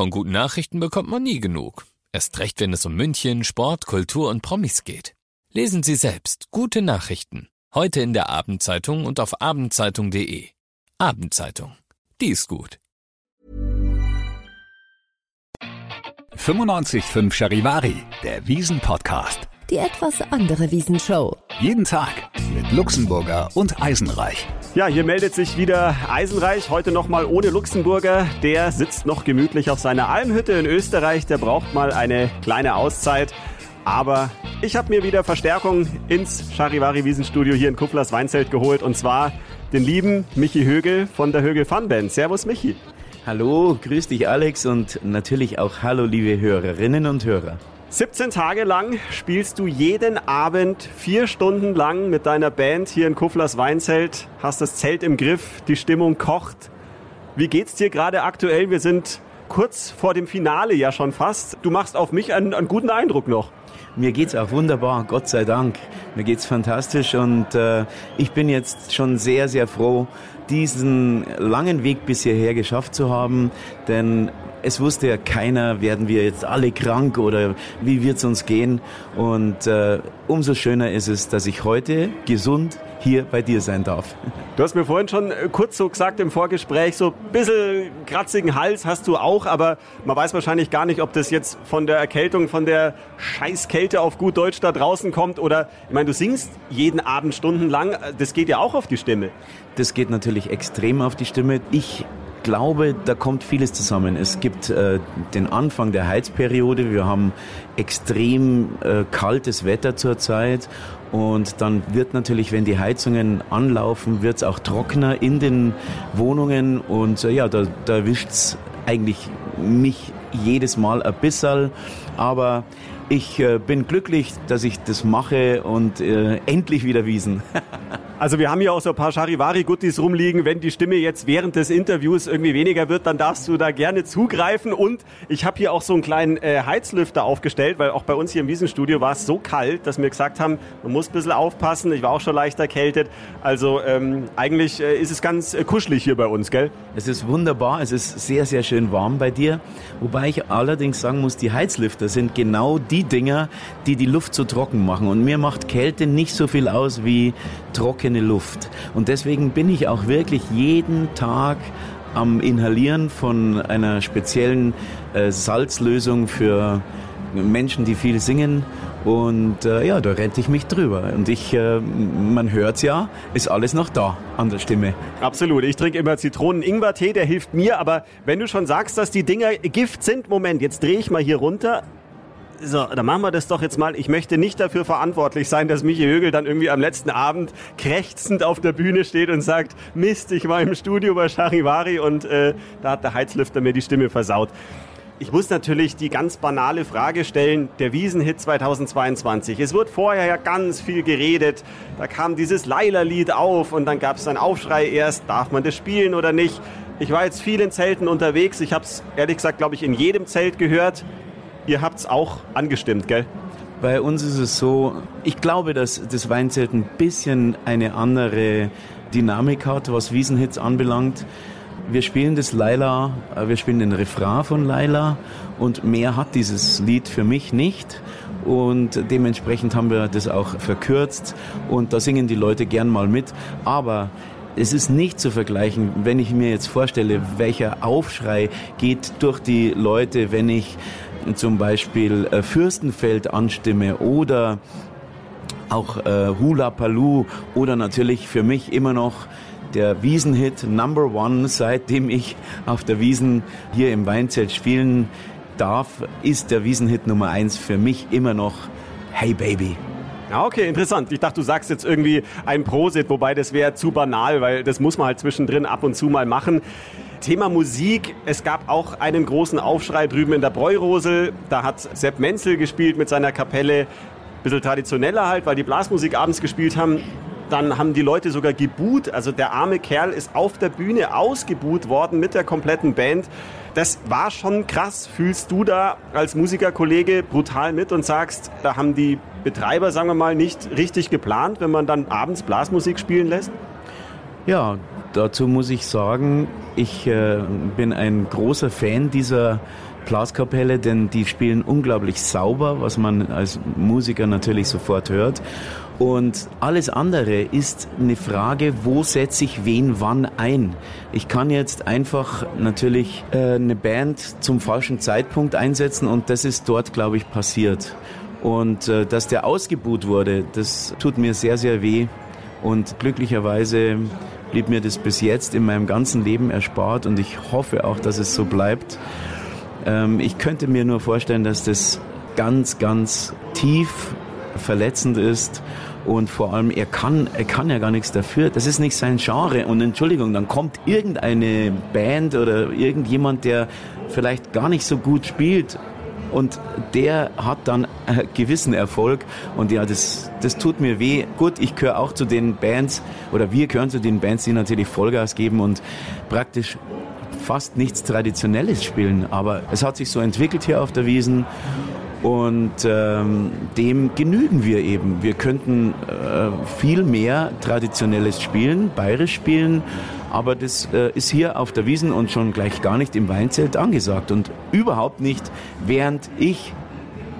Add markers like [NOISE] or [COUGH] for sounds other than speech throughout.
Von guten Nachrichten bekommt man nie genug. Erst recht, wenn es um München, Sport, Kultur und Promis geht. Lesen Sie selbst gute Nachrichten. Heute in der Abendzeitung und auf abendzeitung.de. Abendzeitung. Die ist gut. 95.5 Charivari, der Wiesen-Podcast. Die etwas andere Wiesenshow. Jeden Tag mit Luxemburger und Eisenreich. Ja, hier meldet sich wieder Eisenreich, heute nochmal ohne Luxemburger. Der sitzt noch gemütlich auf seiner Almhütte in Österreich, der braucht mal eine kleine Auszeit. Aber ich habe mir wieder Verstärkung ins Charivari Wiesenstudio hier in Kufflers Weinzelt geholt und zwar den lieben Michi Högel von der Högel Fun Band. Servus Michi. Hallo, grüß dich Alex und natürlich auch hallo liebe Hörerinnen und Hörer. 17 Tage lang spielst du jeden Abend vier Stunden lang mit deiner Band hier in Kufflers Weinzelt, hast das Zelt im Griff, die Stimmung kocht. Wie geht's dir gerade aktuell? Wir sind kurz vor dem Finale ja schon fast. Du machst auf mich einen, einen guten Eindruck noch. Mir geht's auch wunderbar, Gott sei Dank. Mir geht's fantastisch und äh, ich bin jetzt schon sehr, sehr froh, diesen langen Weg bis hierher geschafft zu haben, denn es wusste ja keiner, werden wir jetzt alle krank oder wie wird's uns gehen. Und äh, umso schöner ist es, dass ich heute gesund hier bei dir sein darf. Du hast mir vorhin schon äh, kurz so gesagt im Vorgespräch, so ein bisschen kratzigen Hals hast du auch, aber man weiß wahrscheinlich gar nicht, ob das jetzt von der Erkältung, von der Scheißkälte auf gut Deutsch da draußen kommt oder, ich meine, du singst jeden Abend stundenlang, das geht ja auch auf die Stimme. Das geht natürlich extrem auf die Stimme. Ich glaube, da kommt vieles zusammen. Es gibt äh, den Anfang der Heizperiode. Wir haben extrem äh, kaltes Wetter zurzeit. Und dann wird natürlich, wenn die Heizungen anlaufen, wird es auch trockener in den Wohnungen. Und äh, ja, da, da erwischt's eigentlich mich jedes Mal ein bisschen. Aber ich äh, bin glücklich, dass ich das mache und äh, endlich wieder Wiesen. [LAUGHS] Also wir haben hier auch so ein paar Charivari-Guttis rumliegen. Wenn die Stimme jetzt während des Interviews irgendwie weniger wird, dann darfst du da gerne zugreifen. Und ich habe hier auch so einen kleinen äh, Heizlüfter aufgestellt, weil auch bei uns hier im Wiesenstudio war es so kalt, dass wir gesagt haben, man muss ein bisschen aufpassen. Ich war auch schon leicht erkältet. Also ähm, eigentlich äh, ist es ganz äh, kuschelig hier bei uns, gell? Es ist wunderbar. Es ist sehr, sehr schön warm bei dir. Wobei ich allerdings sagen muss, die Heizlüfter sind genau die Dinger, die die Luft so trocken machen. Und mir macht Kälte nicht so viel aus wie trocken trockene Luft. Und deswegen bin ich auch wirklich jeden Tag am Inhalieren von einer speziellen äh, Salzlösung für Menschen, die viel singen. Und äh, ja, da rette ich mich drüber. Und ich, äh, man hört's ja, ist alles noch da an der Stimme. Absolut. Ich trinke immer Zitronen-Ingwer-Tee, der hilft mir. Aber wenn du schon sagst, dass die Dinger Gift sind, Moment, jetzt drehe ich mal hier runter. So, dann machen wir das doch jetzt mal. Ich möchte nicht dafür verantwortlich sein, dass Michi Högel dann irgendwie am letzten Abend krächzend auf der Bühne steht und sagt, Mist, ich war im Studio bei Charivari und äh, da hat der Heizlüfter mir die Stimme versaut. Ich muss natürlich die ganz banale Frage stellen, der Wiesenhit 2022. Es wird vorher ja ganz viel geredet. Da kam dieses Leila-Lied auf und dann gab es einen Aufschrei erst, darf man das spielen oder nicht. Ich war jetzt viel in Zelten unterwegs. Ich habe es ehrlich gesagt, glaube ich, in jedem Zelt gehört. Ihr habt es auch angestimmt, gell? Bei uns ist es so, ich glaube, dass das Weinzelt ein bisschen eine andere Dynamik hat, was Wiesenhits anbelangt. Wir spielen das Laila, äh, wir spielen den Refrain von Laila und mehr hat dieses Lied für mich nicht. Und dementsprechend haben wir das auch verkürzt und da singen die Leute gern mal mit. Aber es ist nicht zu vergleichen, wenn ich mir jetzt vorstelle, welcher Aufschrei geht durch die Leute, wenn ich zum Beispiel äh, Fürstenfeld anstimme oder auch äh, Hula Palu oder natürlich für mich immer noch der Wiesenhit Number One, seitdem ich auf der Wiesen hier im Weinzelt spielen darf, ist der Wiesenhit Nummer eins für mich immer noch Hey Baby. Ja, okay, interessant. Ich dachte, du sagst jetzt irgendwie ein Prosit, wobei das wäre zu banal, weil das muss man halt zwischendrin ab und zu mal machen. Thema Musik. Es gab auch einen großen Aufschrei drüben in der Bräurosel. Da hat Sepp Menzel gespielt mit seiner Kapelle. Bisschen traditioneller halt, weil die Blasmusik abends gespielt haben. Dann haben die Leute sogar geboot. Also der arme Kerl ist auf der Bühne ausgebuht worden mit der kompletten Band. Das war schon krass. Fühlst du da als Musikerkollege brutal mit und sagst, da haben die Betreiber, sagen wir mal, nicht richtig geplant, wenn man dann abends Blasmusik spielen lässt? Ja, dazu muss ich sagen, ich äh, bin ein großer Fan dieser Blaskapelle, denn die spielen unglaublich sauber, was man als Musiker natürlich sofort hört. Und alles andere ist eine Frage, wo setze ich wen wann ein. Ich kann jetzt einfach natürlich äh, eine Band zum falschen Zeitpunkt einsetzen und das ist dort, glaube ich, passiert. Und äh, dass der ausgebuht wurde, das tut mir sehr, sehr weh. Und glücklicherweise blieb mir das bis jetzt in meinem ganzen Leben erspart und ich hoffe auch, dass es so bleibt. Ähm, ich könnte mir nur vorstellen, dass das ganz, ganz tief verletzend ist und vor allem er kann, er kann ja gar nichts dafür. Das ist nicht sein Genre und Entschuldigung, dann kommt irgendeine Band oder irgendjemand, der vielleicht gar nicht so gut spielt und der hat dann einen gewissen Erfolg. Und ja, das, das tut mir weh. Gut, ich gehöre auch zu den Bands oder wir gehören zu den Bands, die natürlich Vollgas geben und praktisch fast nichts Traditionelles spielen, aber es hat sich so entwickelt hier auf der Wiesen und ähm, dem genügen wir eben. Wir könnten äh, viel mehr Traditionelles spielen, bayerisch spielen, aber das äh, ist hier auf der Wiesen und schon gleich gar nicht im Weinzelt angesagt und überhaupt nicht, während ich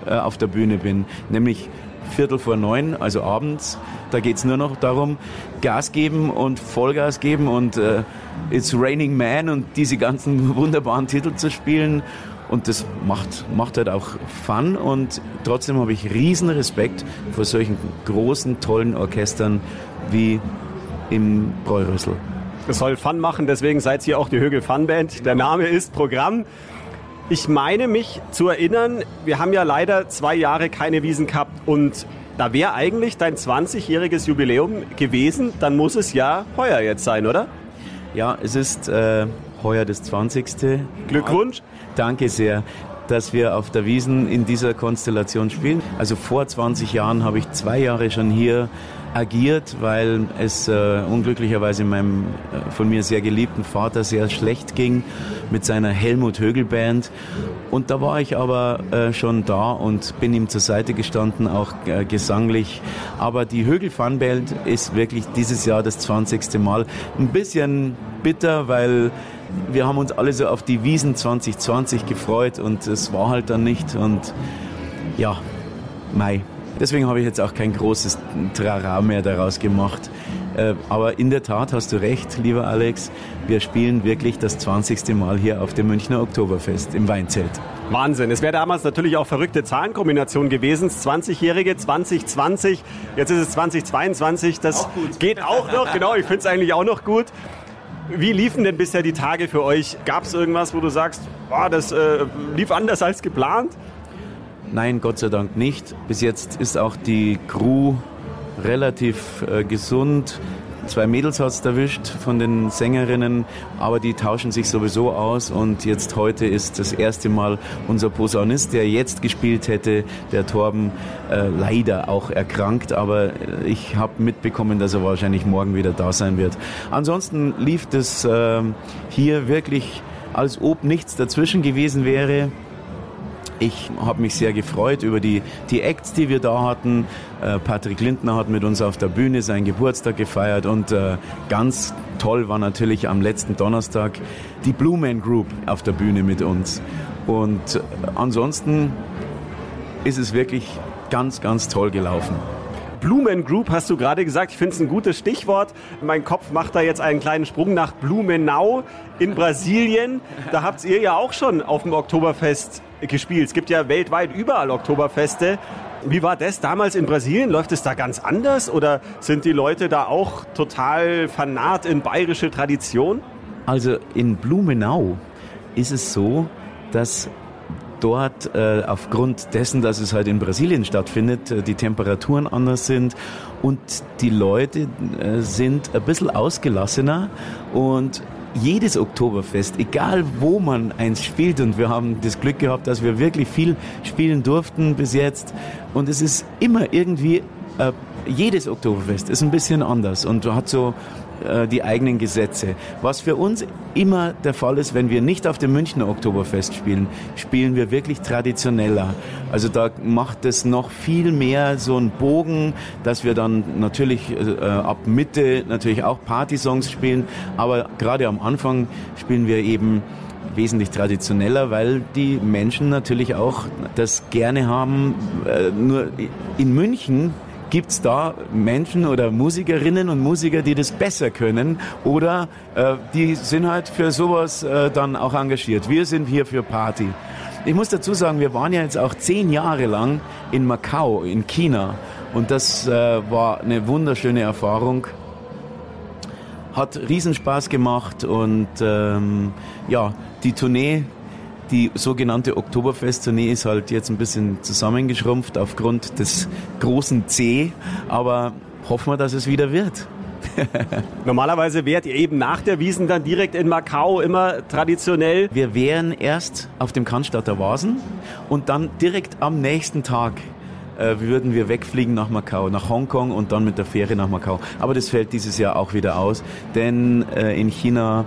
äh, auf der Bühne bin, nämlich Viertel vor neun, also abends. Da geht's nur noch darum, Gas geben und Vollgas geben und äh, It's Raining Man und diese ganzen [LAUGHS] wunderbaren Titel zu spielen. Und das macht, macht halt auch Fun und trotzdem habe ich riesen Respekt vor solchen großen, tollen Orchestern wie im Bräurüssel. Es soll Fun machen, deswegen seid ihr auch die Högel Fun Band. Der Name ist Programm. Ich meine mich zu erinnern, wir haben ja leider zwei Jahre keine Wiesen gehabt und da wäre eigentlich dein 20-jähriges Jubiläum gewesen, dann muss es ja heuer jetzt sein, oder? Ja, es ist äh, heuer das 20. Glückwunsch. Danke sehr dass wir auf der Wiesen in dieser Konstellation spielen. Also vor 20 Jahren habe ich zwei Jahre schon hier agiert, weil es äh, unglücklicherweise meinem äh, von mir sehr geliebten Vater sehr schlecht ging mit seiner Helmut Högel Band. Und da war ich aber äh, schon da und bin ihm zur Seite gestanden, auch äh, gesanglich. Aber die Högel Fun Band ist wirklich dieses Jahr das 20. Mal. Ein bisschen bitter, weil wir haben uns alle so auf die Wiesen 2020 gefreut und es war halt dann nicht. Und ja, Mai. Deswegen habe ich jetzt auch kein großes Trara mehr daraus gemacht. Äh, aber in der Tat hast du recht, lieber Alex. Wir spielen wirklich das 20. Mal hier auf dem Münchner Oktoberfest im Weinzelt. Wahnsinn. Es wäre damals natürlich auch verrückte Zahlenkombination gewesen. 20-Jährige 2020, jetzt ist es 2022. Das auch geht auch noch. Genau, ich finde es eigentlich auch noch gut. Wie liefen denn bisher die Tage für euch? Gab es irgendwas, wo du sagst, boah, das äh, lief anders als geplant? Nein, Gott sei Dank nicht. Bis jetzt ist auch die Crew relativ äh, gesund. Zwei Mädels hat es erwischt von den Sängerinnen, aber die tauschen sich sowieso aus. Und jetzt heute ist das erste Mal unser Posaunist, der jetzt gespielt hätte, der Torben, äh, leider auch erkrankt. Aber äh, ich habe mitbekommen, dass er wahrscheinlich morgen wieder da sein wird. Ansonsten lief das äh, hier wirklich, als ob nichts dazwischen gewesen wäre. Ich habe mich sehr gefreut über die, die Acts, die wir da hatten. Äh, Patrick Lindner hat mit uns auf der Bühne seinen Geburtstag gefeiert und äh, ganz toll war natürlich am letzten Donnerstag die Blue Man Group auf der Bühne mit uns. Und äh, ansonsten ist es wirklich ganz, ganz toll gelaufen. Blumen Group hast du gerade gesagt. Ich finde es ein gutes Stichwort. Mein Kopf macht da jetzt einen kleinen Sprung nach Blumenau in Brasilien. Da habt ihr ja auch schon auf dem Oktoberfest gespielt. Es gibt ja weltweit überall Oktoberfeste. Wie war das damals in Brasilien? Läuft es da ganz anders oder sind die Leute da auch total fanat in bayerische Tradition? Also in Blumenau ist es so, dass dort äh, aufgrund dessen, dass es halt in Brasilien stattfindet, äh, die Temperaturen anders sind und die Leute äh, sind ein bisschen ausgelassener und jedes Oktoberfest, egal wo man eins spielt, und wir haben das Glück gehabt, dass wir wirklich viel spielen durften bis jetzt, und es ist immer irgendwie, äh, jedes Oktoberfest ist ein bisschen anders. Und hat so äh, die eigenen Gesetze. Was für uns immer der Fall ist, wenn wir nicht auf dem Münchner Oktoberfest spielen, spielen wir wirklich traditioneller. Also da macht es noch viel mehr so einen Bogen, dass wir dann natürlich äh, ab Mitte natürlich auch Partysongs spielen, aber gerade am Anfang spielen wir eben wesentlich traditioneller, weil die Menschen natürlich auch das gerne haben. Äh, nur in München gibt es da Menschen oder Musikerinnen und Musiker, die das besser können oder äh, die sind halt für sowas äh, dann auch engagiert. Wir sind hier für Party. Ich muss dazu sagen, wir waren ja jetzt auch zehn Jahre lang in Macau, in China und das äh, war eine wunderschöne Erfahrung hat Riesenspaß gemacht und ähm, ja, die Tournee, die sogenannte Oktoberfest-Tournee ist halt jetzt ein bisschen zusammengeschrumpft aufgrund des großen C, aber hoffen wir, dass es wieder wird. [LAUGHS] Normalerweise wärt ihr eben nach der Wiesen dann direkt in Macau immer traditionell. Wir wären erst auf dem Cannstatter Vasen und dann direkt am nächsten Tag würden wir wegfliegen nach Macau, nach Hongkong und dann mit der Fähre nach Macau. Aber das fällt dieses Jahr auch wieder aus, denn äh, in China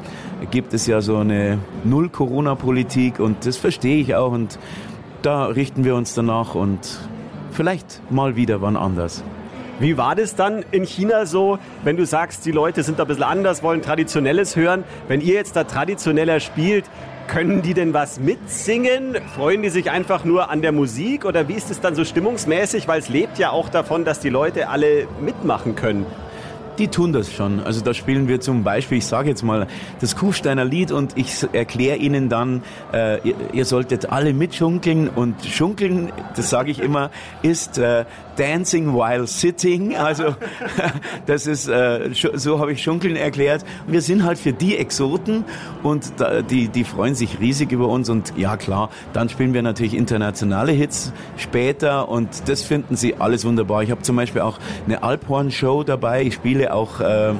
gibt es ja so eine Null-Corona-Politik und das verstehe ich auch und da richten wir uns danach und vielleicht mal wieder wann anders. Wie war das dann in China so, wenn du sagst, die Leute sind da ein bisschen anders, wollen Traditionelles hören? Wenn ihr jetzt da traditioneller spielt, können die denn was mitsingen? Freuen die sich einfach nur an der Musik oder wie ist es dann so stimmungsmäßig? Weil es lebt ja auch davon, dass die Leute alle mitmachen können. Die tun das schon. Also da spielen wir zum Beispiel, ich sage jetzt mal, das Kufsteiner Lied und ich erkläre ihnen dann, äh, ihr, ihr, solltet alle mitschunkeln und schunkeln, das sage ich immer, ist äh, Dancing while sitting. Also [LAUGHS] das ist, äh, so habe ich Schunkeln erklärt. Wir sind halt für die Exoten und die, die freuen sich riesig über uns und ja klar, dann spielen wir natürlich internationale Hits später und das finden sie alles wunderbar. Ich habe zum Beispiel auch eine Alphorn-Show dabei. Ich spiele auch äh,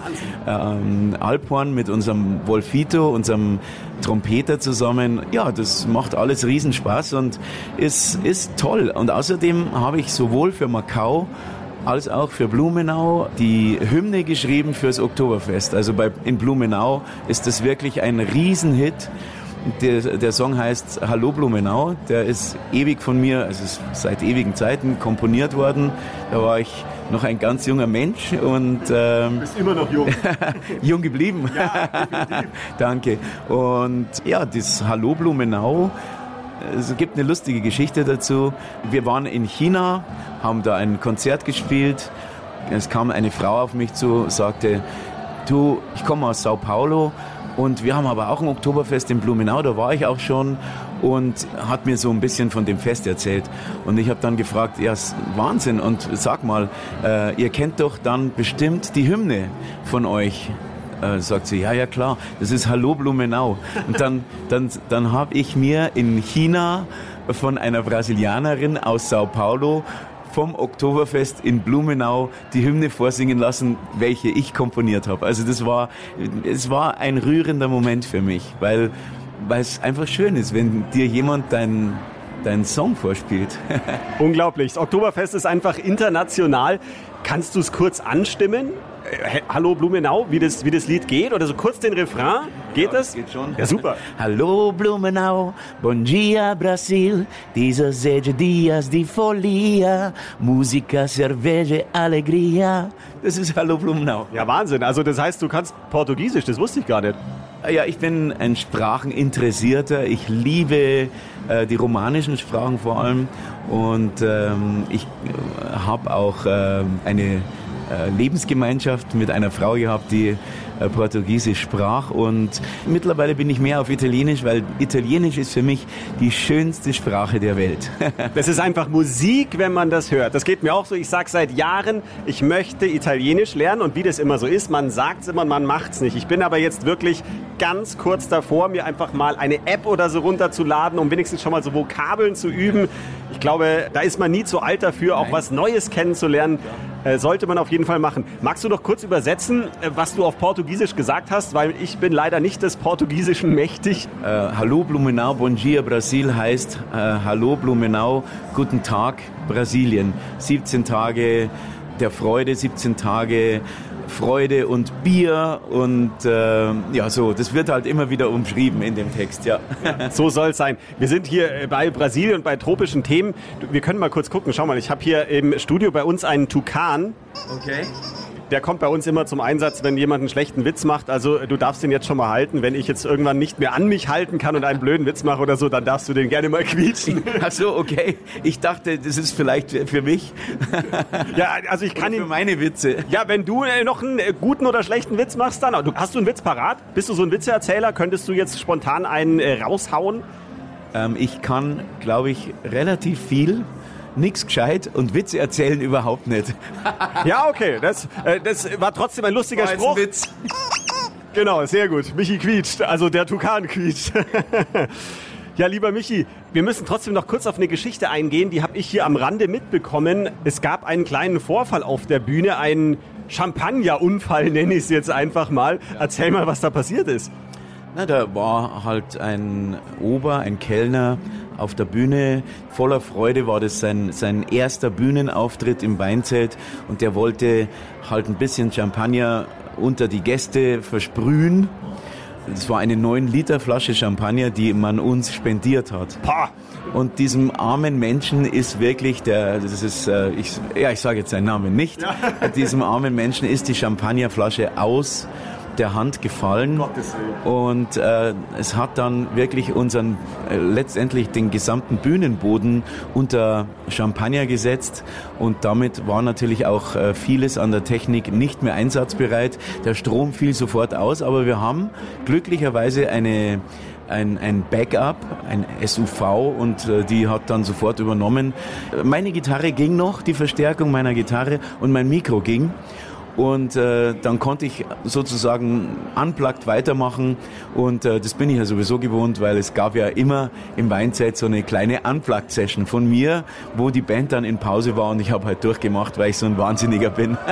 ähm, Alphorn mit unserem Wolfito, unserem Trompeter zusammen. Ja, das macht alles Riesenspaß und ist, ist toll. Und außerdem habe ich sowohl für Macau als auch für Blumenau die Hymne geschrieben fürs Oktoberfest. Also bei, in Blumenau ist das wirklich ein Riesenhit. Der, der Song heißt Hallo Blumenau. Der ist ewig von mir, also ist seit ewigen Zeiten komponiert worden. Da war ich noch ein ganz junger Mensch und ähm, du bist immer noch jung. [LAUGHS] jung geblieben. Ja. [LAUGHS] Danke. Und ja, das Hallo Blumenau. Es gibt eine lustige Geschichte dazu. Wir waren in China, haben da ein Konzert gespielt. Es kam eine Frau auf mich zu, sagte, du, ich komme aus Sao Paulo und wir haben aber auch ein Oktoberfest in Blumenau, da war ich auch schon und hat mir so ein bisschen von dem Fest erzählt. Und ich habe dann gefragt, ja, Wahnsinn, und sag mal, äh, ihr kennt doch dann bestimmt die Hymne von euch. Äh, sagt sie, ja, ja klar, das ist Hallo Blumenau. Und dann, dann, dann habe ich mir in China von einer Brasilianerin aus Sao Paulo vom Oktoberfest in Blumenau die Hymne vorsingen lassen, welche ich komponiert habe. Also das war, es war ein rührender Moment für mich, weil, weil es einfach schön ist, wenn dir jemand deinen deinen Song vorspielt. [LAUGHS] Unglaublich. Das Oktoberfest ist einfach international. Kannst du es kurz anstimmen? Hallo Blumenau, wie das, wie das Lied geht? Oder so kurz den Refrain? Geht ja, das? Geht schon. Ja, super. [LAUGHS] Hallo Blumenau, bom dia Brasil, dieser sete dias de folia, Musica, cerveja, alegria. Das ist Hallo Blumenau. Ja, Wahnsinn. Also das heißt, du kannst Portugiesisch, das wusste ich gar nicht. Ja, ich bin ein Spracheninteressierter. Ich liebe äh, die romanischen Sprachen vor allem. Und ähm, ich äh, habe auch äh, eine Lebensgemeinschaft mit einer Frau gehabt, die äh, Portugiesisch sprach und mittlerweile bin ich mehr auf Italienisch, weil Italienisch ist für mich die schönste Sprache der Welt. [LAUGHS] das ist einfach Musik, wenn man das hört. Das geht mir auch so. Ich sage seit Jahren, ich möchte Italienisch lernen und wie das immer so ist, man sagt es immer, man macht es nicht. Ich bin aber jetzt wirklich ganz kurz davor, mir einfach mal eine App oder so runterzuladen, um wenigstens schon mal so Vokabeln zu üben. Ich glaube, da ist man nie zu alt dafür, auch was Neues kennenzulernen. Äh, sollte man auf jeden Fall machen. Magst du doch kurz übersetzen, äh, was du auf Portugiesisch gesagt hast, weil ich bin leider nicht des Portugiesischen [LAUGHS] mächtig. Äh, Hallo Blumenau, Bom dia Brasil heißt äh, Hallo Blumenau, guten Tag Brasilien. 17 Tage der Freude, 17 Tage Freude und Bier und äh, ja, so, das wird halt immer wieder umschrieben in dem Text, ja. [LAUGHS] So soll es sein. Wir sind hier äh, bei Brasilien und bei tropischen Themen. Wir können mal kurz gucken. Schau mal, ich habe hier im Studio bei uns einen Tukan. Okay. Der kommt bei uns immer zum Einsatz, wenn jemand einen schlechten Witz macht. Also du darfst den jetzt schon mal halten. Wenn ich jetzt irgendwann nicht mehr an mich halten kann und einen blöden Witz mache oder so, dann darfst du den gerne mal quietschen. [LAUGHS] Ach so, okay. Ich dachte, das ist vielleicht für mich. [LAUGHS] Ja, also ich kann Oder für ihn. meine Witze. Ja, wenn du äh, noch einen äh, guten oder schlechten Witz machst, dann. Du, hast du einen Witz parat? Bist du so ein Witzeerzähler? Könntest du jetzt spontan einen äh, raushauen? Ähm, ich kann, glaube ich, relativ viel, nix gescheit und Witze erzählen überhaupt nicht. [LAUGHS] Ja, okay. Das, äh, das war trotzdem ein lustiger War jetzt ein Spruch. Witz. [LAUGHS] Genau, sehr gut. Michi quietscht, also der Tukan quietscht. [LAUGHS] Ja, lieber Michi, wir müssen trotzdem noch kurz auf eine Geschichte eingehen, die habe ich hier am Rande mitbekommen. Es gab einen kleinen Vorfall auf der Bühne, einen Champagnerunfall nenne ich es jetzt einfach mal. Erzähl mal, was da passiert ist. Na, da war halt ein Ober, ein Kellner auf der Bühne. Voller Freude war das sein, sein erster Bühnenauftritt im Weinzelt und der wollte halt ein bisschen Champagner unter die Gäste versprühen. Das war eine 9 Liter Flasche Champagner, die man uns spendiert hat. Pah! Und diesem armen Menschen ist wirklich der, das ist, äh, ich, ja, ich sage jetzt seinen Namen nicht. Diesem armen Menschen ist die Champagnerflasche aus der Hand gefallen. Und äh, es hat dann wirklich unseren, äh, letztendlich den gesamten Bühnenboden unter Champagner gesetzt. Und damit war natürlich auch äh, vieles an der Technik nicht mehr einsatzbereit. Der Strom fiel sofort aus, aber wir haben glücklicherweise eine ein, ein Backup, ein SUV und äh, die hat dann sofort übernommen. Meine Gitarre ging noch, die Verstärkung meiner Gitarre und mein Mikro ging. Und äh, dann konnte ich sozusagen unplugged weitermachen und äh, das bin ich ja sowieso gewohnt, weil es gab ja immer im Weinzeit so eine kleine Unplugged-Session von mir, wo die Band dann in Pause war und ich habe halt durchgemacht, weil ich so ein Wahnsinniger bin. [LAUGHS]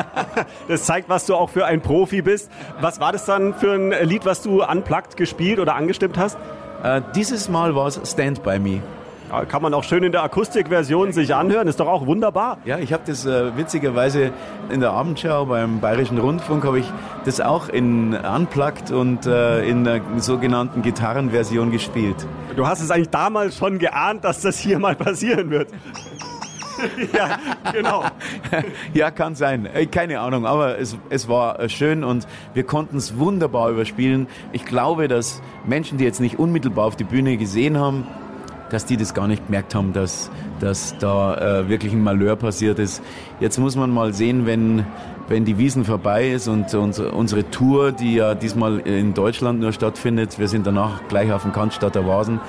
Das zeigt, was du auch für ein Profi bist. Was war das dann für ein Lied, was du unplugged gespielt oder angestimmt hast? äh, dieses Mal war es Stand By Me. Kann man auch schön in der Akustikversion sich anhören, ist doch auch wunderbar. Ja, ich habe das äh, witzigerweise in der Abendschau beim Bayerischen Rundfunk habe ich das auch in Unplugged und äh, in der sogenannten Gitarrenversion gespielt. Du hast es eigentlich damals schon geahnt, dass das hier mal passieren wird. [LAUGHS] ja, genau. [LAUGHS] ja, kann sein. Äh, Keine Ahnung, aber es, es war äh, schön und wir konnten es wunderbar überspielen. Ich glaube, dass Menschen, die jetzt nicht unmittelbar auf die Bühne gesehen haben, dass die das gar nicht gemerkt haben, dass, dass da äh, wirklich ein Malheur passiert ist. Jetzt muss man mal sehen, wenn, wenn die Wiesen vorbei ist und unsere, unsere Tour, die ja diesmal in Deutschland nur stattfindet, wir sind danach gleich auf dem Cannstatter Vasen,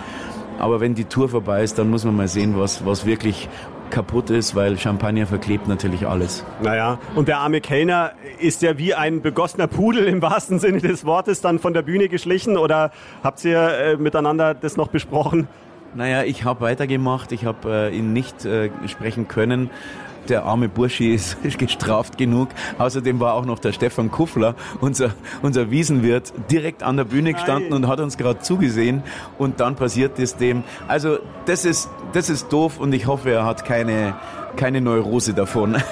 aber wenn die Tour vorbei ist, dann muss man mal sehen, was, was wirklich kaputt ist, weil Champagner verklebt natürlich alles. Naja, und der arme Kellner ist ja wie ein begossener Pudel im wahrsten Sinne des Wortes dann von der Bühne geschlichen oder habt ihr äh, miteinander das noch besprochen? Naja, ich habe weitergemacht, ich habe äh, ihn nicht äh, sprechen können. Der arme Burschi [LAUGHS] ist gestraft genug. Außerdem war auch noch der Stefan Kuffler, unser, unser Wiesenwirt, direkt an der Bühne gestanden Nein. und hat uns gerade zugesehen. Und dann passiert es dem. Also das ist, das ist doof und ich hoffe, er hat keine, keine Neurose davon. [LAUGHS]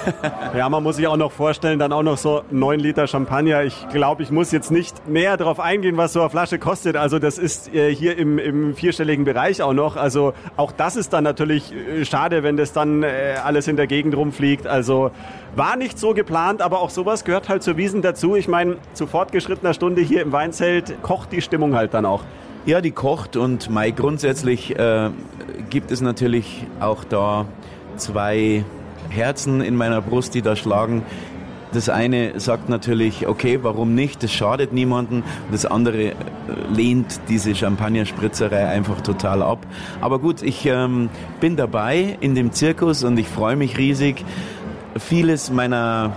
Ja, man muss sich auch noch vorstellen, dann auch noch so neun Liter Champagner. Ich glaube, ich muss jetzt nicht näher darauf eingehen, was so eine Flasche kostet. Also das ist äh, hier im, im vierstelligen Bereich auch noch. Also auch das ist dann natürlich äh, schade, wenn das dann äh, alles in der Gegend rumfliegt. Also war nicht so geplant, aber auch sowas gehört halt zur Wiesen dazu. Ich meine, zu fortgeschrittener Stunde hier im Weinzelt kocht die Stimmung halt dann auch. Ja, die kocht und Mai grundsätzlich äh, gibt es natürlich auch da zwei Herzen in meiner Brust, die da schlagen. Das eine sagt natürlich, okay, warum nicht? Das schadet niemanden. Das andere äh, lehnt diese Champagnerspritzerei einfach total ab. Aber gut, ich ähm, bin dabei in dem Zirkus und ich freue mich riesig. Vieles meiner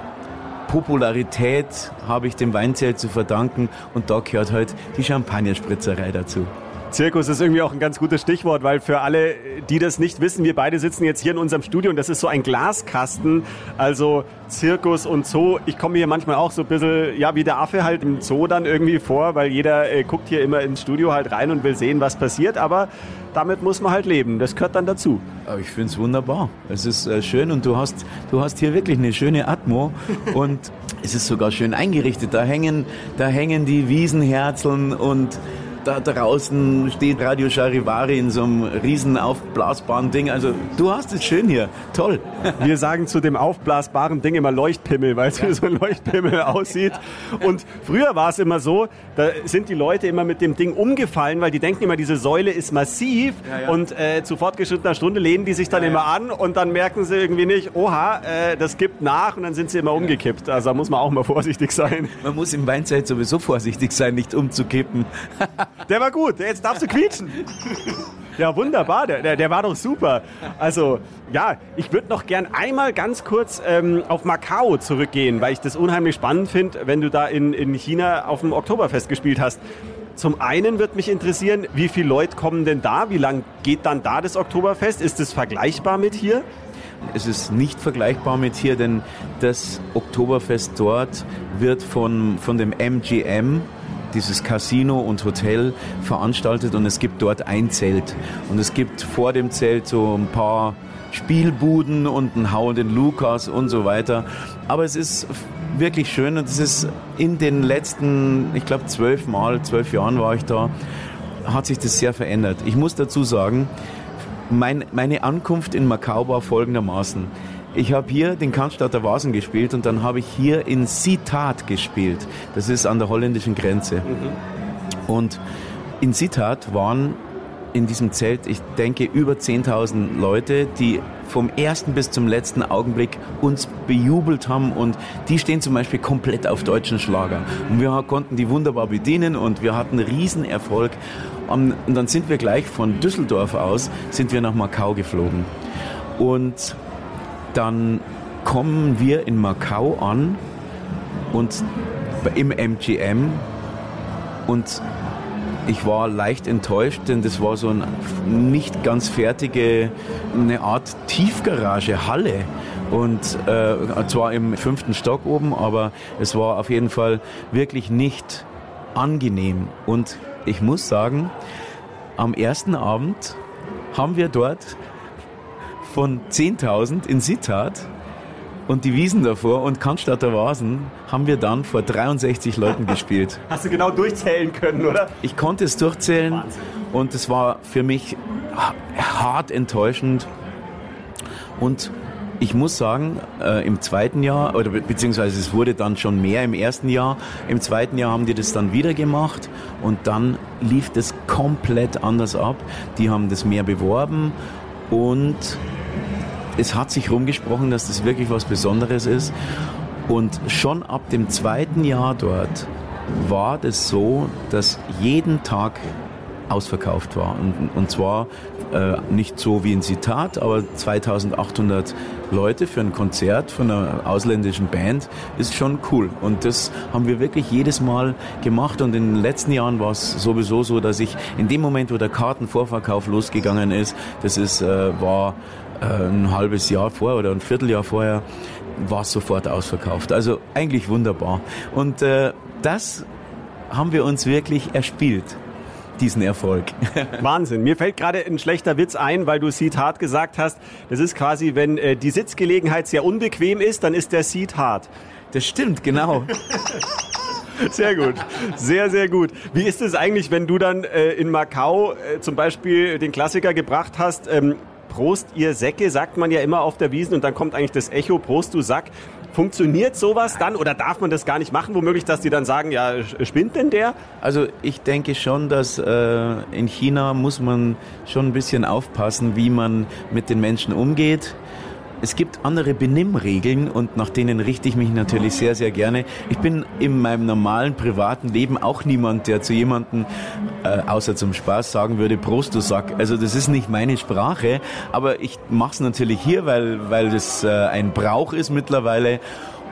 Popularität habe ich dem Weinzelt zu verdanken und da gehört halt die Champagnerspritzerei dazu. Zirkus ist irgendwie auch ein ganz gutes Stichwort, weil für alle, die das nicht wissen, wir beide sitzen jetzt hier in unserem Studio und das ist so ein Glaskasten, also Zirkus und Zoo. Ich komme hier manchmal auch so ein bisschen, ja, wie der Affe halt im Zoo dann irgendwie vor, weil jeder äh, guckt hier immer ins Studio halt rein und will sehen, was passiert, aber damit muss man halt leben. Das gehört dann dazu. Aber ich finde es wunderbar. Es ist äh, schön und du hast, du hast hier wirklich eine schöne Atmo [LAUGHS] und es ist sogar schön eingerichtet. Da hängen, da hängen die Wiesenherzeln und da draußen steht Radio Charivari in so einem riesen aufblasbaren Ding. Also du hast es schön hier. Toll. [LAUGHS] Wir sagen zu dem aufblasbaren Ding immer Leuchtpimmel, weil es ja. wie so ein Leuchtpimmel aussieht. Und früher war es immer so, da sind die Leute immer mit dem Ding umgefallen, weil die denken immer, diese Säule ist massiv ja, ja. und äh, zu fortgeschrittener Stunde lehnen die sich dann immer an und dann merken sie irgendwie nicht, oha, äh, das gibt nach und dann sind sie immer umgekippt. Also da muss man auch mal vorsichtig sein. Man muss im Weinzeit sowieso vorsichtig sein, nicht umzukippen. [LAUGHS] Der war gut, jetzt darfst du quietschen. Ja, wunderbar, der, der, der war doch super. Also, ja, ich würde noch gern einmal ganz kurz ähm, auf Macau zurückgehen, weil ich das unheimlich spannend finde, wenn du da in, in China auf dem Oktoberfest gespielt hast. Zum einen wird mich interessieren, wie viele Leute kommen denn da? Wie lang geht dann da das Oktoberfest? Ist es vergleichbar mit hier? Es ist nicht vergleichbar mit hier, denn das Oktoberfest dort wird von, von dem MGM, dieses Casino und Hotel veranstaltet und es gibt dort ein Zelt. Und es gibt vor dem Zelt so ein paar Spielbuden und einen hauenden Lukas und so weiter. Aber es ist wirklich schön und es ist in den letzten, ich glaube zwölf Mal, zwölf Jahren war ich da, hat sich das sehr verändert. Ich muss dazu sagen, mein, meine Ankunft in Macau war folgendermaßen. Ich habe hier den Cannstatter Vasen gespielt und dann habe ich hier in Sitat gespielt. Das ist an der holländischen Grenze. Mhm. Und in Sitat waren in diesem Zelt, ich denke, über 10.000 Leute, die vom ersten bis zum letzten Augenblick uns bejubelt haben und die stehen zum Beispiel komplett auf deutschen Schlager. Und wir konnten die wunderbar bedienen und wir hatten Riesenerfolg. Und dann sind wir gleich von Düsseldorf aus, sind wir nach Macau geflogen. Und dann kommen wir in Macau an und im MGM und ich war leicht enttäuscht, denn das war so eine nicht ganz fertige, eine Art Tiefgarage, Halle. Und äh, zwar im fünften Stock oben, aber es war auf jeden Fall wirklich nicht angenehm. Und ich muss sagen, am ersten Abend haben wir dort von 10.000 in Sittard und die Wiesen davor und Cannstatter Vasen haben wir dann vor 63 Leuten gespielt. [LAUGHS] Hast du genau durchzählen können, oder? Ich konnte es durchzählen Wahnsinn. und es war für mich hart enttäuschend. Und ich muss sagen, äh, im zweiten Jahr, oder beziehungsweise es wurde dann schon mehr im ersten Jahr, im zweiten Jahr haben die das dann wieder gemacht und dann lief das komplett anders ab. Die haben das mehr beworben und es hat sich rumgesprochen, dass das wirklich was Besonderes ist. Und schon ab dem zweiten Jahr dort war das so, dass jeden Tag ausverkauft war. Und, und zwar äh, nicht so wie ein Zitat, aber 2800 Leute für ein Konzert von einer ausländischen Band ist schon cool. Und das haben wir wirklich jedes Mal gemacht. Und in den letzten Jahren war es sowieso so, dass ich in dem Moment, wo der Kartenvorverkauf losgegangen ist, das ist, äh, war ein halbes Jahr vorher oder ein Vierteljahr vorher, war es sofort ausverkauft. Also eigentlich wunderbar. Und äh, das haben wir uns wirklich erspielt diesen Erfolg. [LAUGHS] Wahnsinn. Mir fällt gerade ein schlechter Witz ein, weil du Seat hart gesagt hast. Das ist quasi, wenn äh, die Sitzgelegenheit sehr unbequem ist, dann ist der Seat hart. Das stimmt, genau. [LAUGHS] Sehr gut, sehr, sehr gut. Wie ist es eigentlich, wenn du dann äh, in Macau äh, zum Beispiel den Klassiker gebracht hast, ähm, Prost, ihr Säcke, sagt man ja immer auf der Wiesen und dann kommt eigentlich das Echo, Prost, du Sack. Funktioniert sowas dann oder darf man das gar nicht machen? Womöglich, dass die dann sagen, ja, spinnt denn der? Also ich denke schon, dass äh, in China muss man schon ein bisschen aufpassen, wie man mit den Menschen umgeht. Es gibt andere Benimmregeln und nach denen richte ich mich natürlich sehr, sehr gerne. Ich bin in meinem normalen privaten Leben auch niemand, der zu jemandem äh, außer zum Spaß sagen würde, Prost, du Sack. Also das ist nicht meine Sprache, aber ich mache es natürlich hier, weil, weil das äh, ein Brauch ist mittlerweile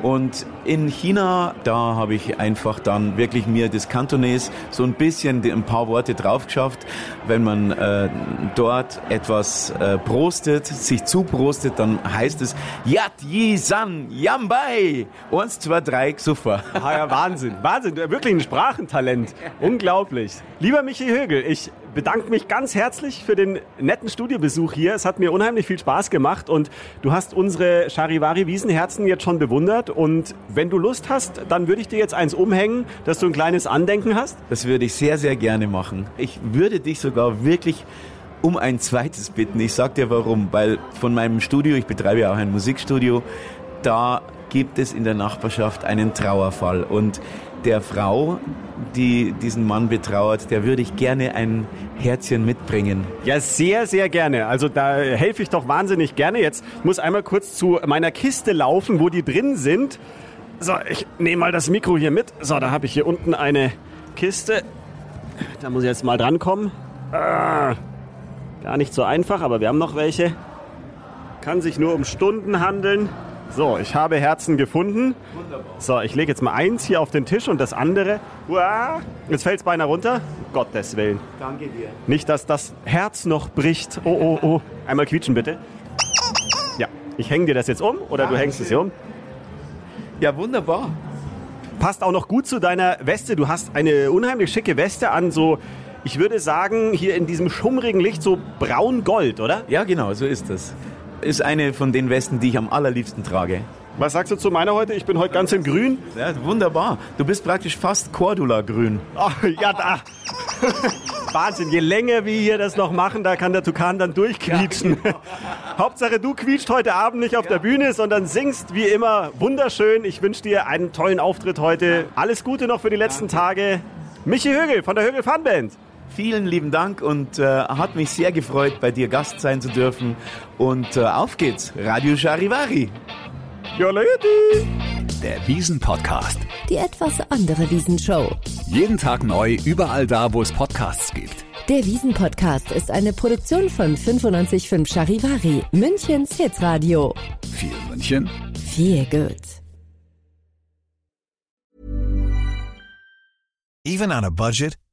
Und in China, da habe ich einfach dann wirklich mir das Kantones so ein bisschen ein paar Worte drauf geschafft. Wenn man äh, dort etwas äh, prostet, sich zuprostet, dann heißt es Yat Yi San Yambai. Eins, zwei, drei, super. Ah ja, Wahnsinn, Wahnsinn, wirklich ein Sprachentalent. Unglaublich. Lieber Michi Högel, ich bedanke mich ganz herzlich für den netten Studiobesuch hier. Es hat mir unheimlich viel Spaß gemacht und du hast unsere Charivari Wiesenherzen jetzt schon bewundert und wenn du Lust hast, dann würde ich dir jetzt eins umhängen, dass du ein kleines Andenken hast. Das würde ich sehr, sehr gerne machen. Ich würde dich sogar wirklich um ein zweites bitten. Ich sag dir warum, weil von meinem Studio, ich betreibe ja auch ein Musikstudio, da gibt es in der Nachbarschaft einen Trauerfall und der Frau, die diesen Mann betrauert, der würde ich gerne ein Herzchen mitbringen. Ja, sehr, sehr gerne. Also da helfe ich doch wahnsinnig gerne. Jetzt muss einmal kurz zu meiner Kiste laufen, wo die drin sind. So, ich nehme mal das Mikro hier mit. So, da habe ich hier unten eine Kiste. Da muss ich jetzt mal drankommen. Ah, gar nicht so einfach, aber wir haben noch welche. Kann sich nur um Stunden handeln. So, ich habe Herzen gefunden. So, ich lege jetzt mal eins hier auf den Tisch und das andere. Uah, jetzt fällt es beinahe runter. Um Gottes Willen. Danke dir. Nicht, dass das Herz noch bricht. Oh, oh, oh. Einmal quietschen bitte. Ja, ich hänge dir das jetzt um oder du hängst es hier um. Ja, wunderbar. Passt auch noch gut zu deiner Weste. Du hast eine unheimlich schicke Weste an, so, ich würde sagen, hier in diesem schummrigen Licht so braun-gold, oder? Ja, genau, so ist das. Ist eine von den Westen, die ich am allerliebsten trage. Was sagst du zu meiner heute? Ich bin heute ganz in grün. Ja, wunderbar. Du bist praktisch fast Cordula-grün. Oh, ja, da. [LAUGHS] Wahnsinn, je länger wir hier das noch machen, da kann der Tukan dann durchquietschen. [LAUGHS] Hauptsache, du quietscht heute Abend nicht auf der Bühne, sondern singst wie immer wunderschön. Ich wünsche dir einen tollen Auftritt heute. Alles Gute noch für die letzten Tage. Michi Högel von der Högel Fun Band. Vielen lieben Dank und äh, hat mich sehr gefreut, bei dir Gast sein zu dürfen. Und äh, auf geht's, Radio Charivari. Ja, Lady. Der Wiesen-Podcast. Die etwas andere Wiesenshow. Jeden Tag neu, überall da, wo es Podcasts gibt. Der Wiesen-Podcast ist eine Produktion von 955 Charivari, Münchens Hitradio. Viel München, Viel gut. Even on a budget,